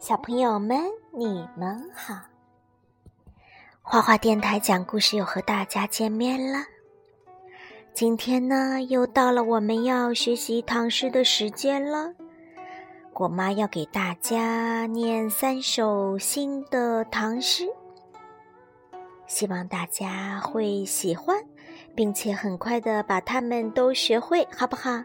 小朋友们，你们好！花花电台讲故事又和大家见面了。今天呢，又到了我们要学习唐诗的时间了。果妈要给大家念三首新的唐诗，希望大家会喜欢，并且很快的把它们都学会，好不好？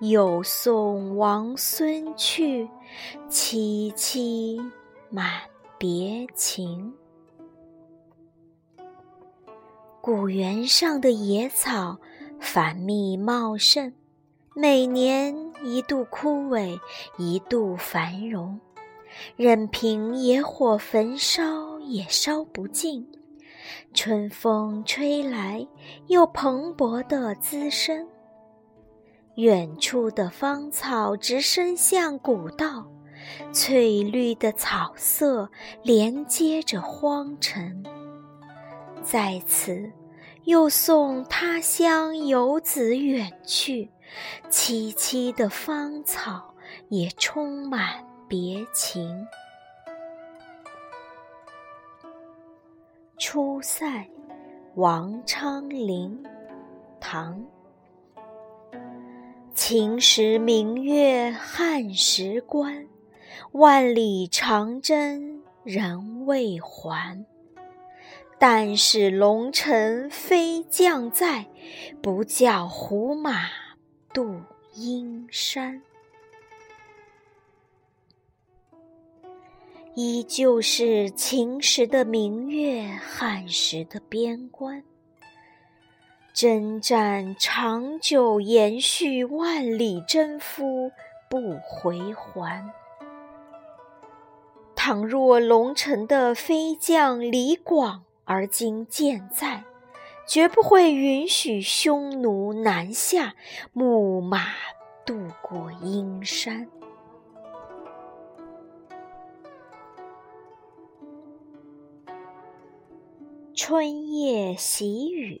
又送王孙去，萋萋满别情。古原上的野草繁密茂盛，每年一度枯萎，一度繁荣，任凭野火焚烧也烧不尽。春风吹来，又蓬勃的滋生。远处的芳草直伸向古道，翠绿的草色连接着荒城。在此，又送他乡游子远去，萋萋的芳草也充满别情。《出塞》王昌龄，唐。秦时明月汉时关，万里长征人未还。但使龙城飞将在，不教胡马度阴山。依旧是秦时的明月，汉时的边关。征战长久延续，万里征夫不回还。倘若龙城的飞将李广而今健在，绝不会允许匈奴南下，牧马渡过阴山。春夜喜雨。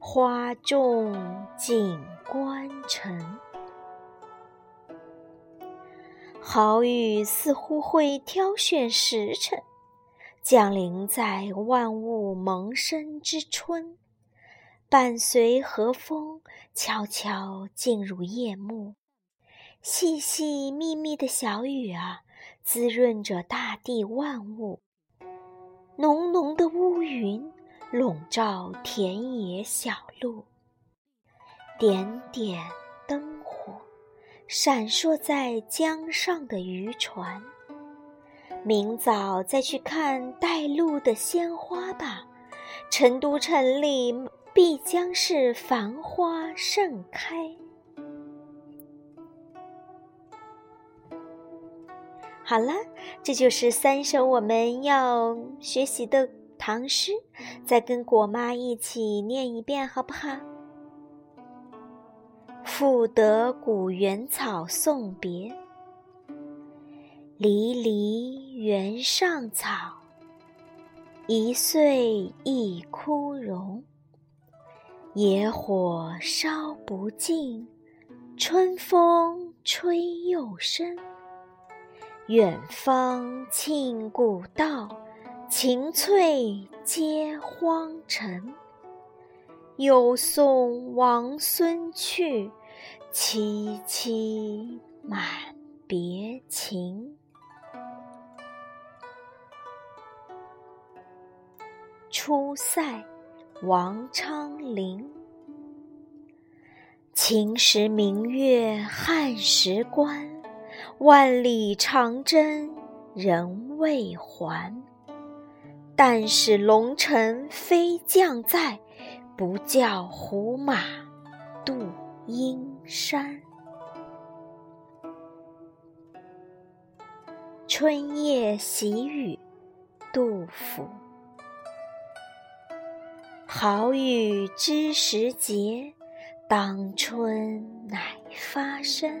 花重锦官城。好雨似乎会挑选时辰，降临在万物萌生之春，伴随和风悄悄进入夜幕。细细密密的小雨啊，滋润着大地万物。浓浓的乌云。笼罩田野小路，点点灯火闪烁在江上的渔船。明早再去看带路的鲜花吧，成都城里必将是繁花盛开。好了，这就是三首我们要学习的。唐诗，再跟果妈一起念一遍，好不好？赋得古原草送别，离离原上草，一岁一枯荣。野火烧不尽，春风吹又生。远芳侵古道。晴翠接荒城，又送王孙去，萋萋满别情。出塞，王昌龄。秦时明月汉时关，万里长征人未还。但使龙城飞将在，不教胡马度阴山。春夜喜雨，杜甫。好雨知时节，当春乃发生。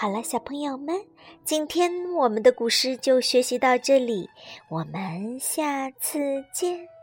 好了，小朋友们，今天我们的古诗就学习到这里，我们下次见。